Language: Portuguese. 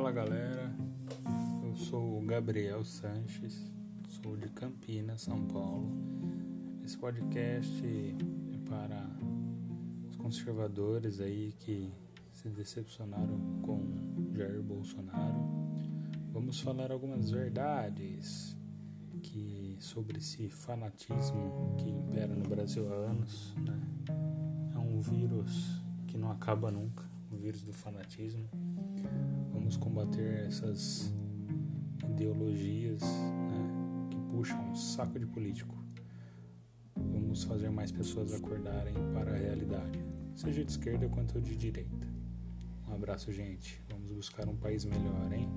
Fala galera, eu sou o Gabriel Sanches, sou de Campinas, São Paulo. Esse podcast é para os conservadores aí que se decepcionaram com Jair Bolsonaro. Vamos falar algumas verdades que sobre esse fanatismo que impera no Brasil há anos, né? É um vírus que não acaba nunca, o vírus do fanatismo Vamos combater essas ideologias né, que puxam um saco de político. Vamos fazer mais pessoas acordarem para a realidade, seja de esquerda quanto de direita. Um abraço, gente. Vamos buscar um país melhor, hein?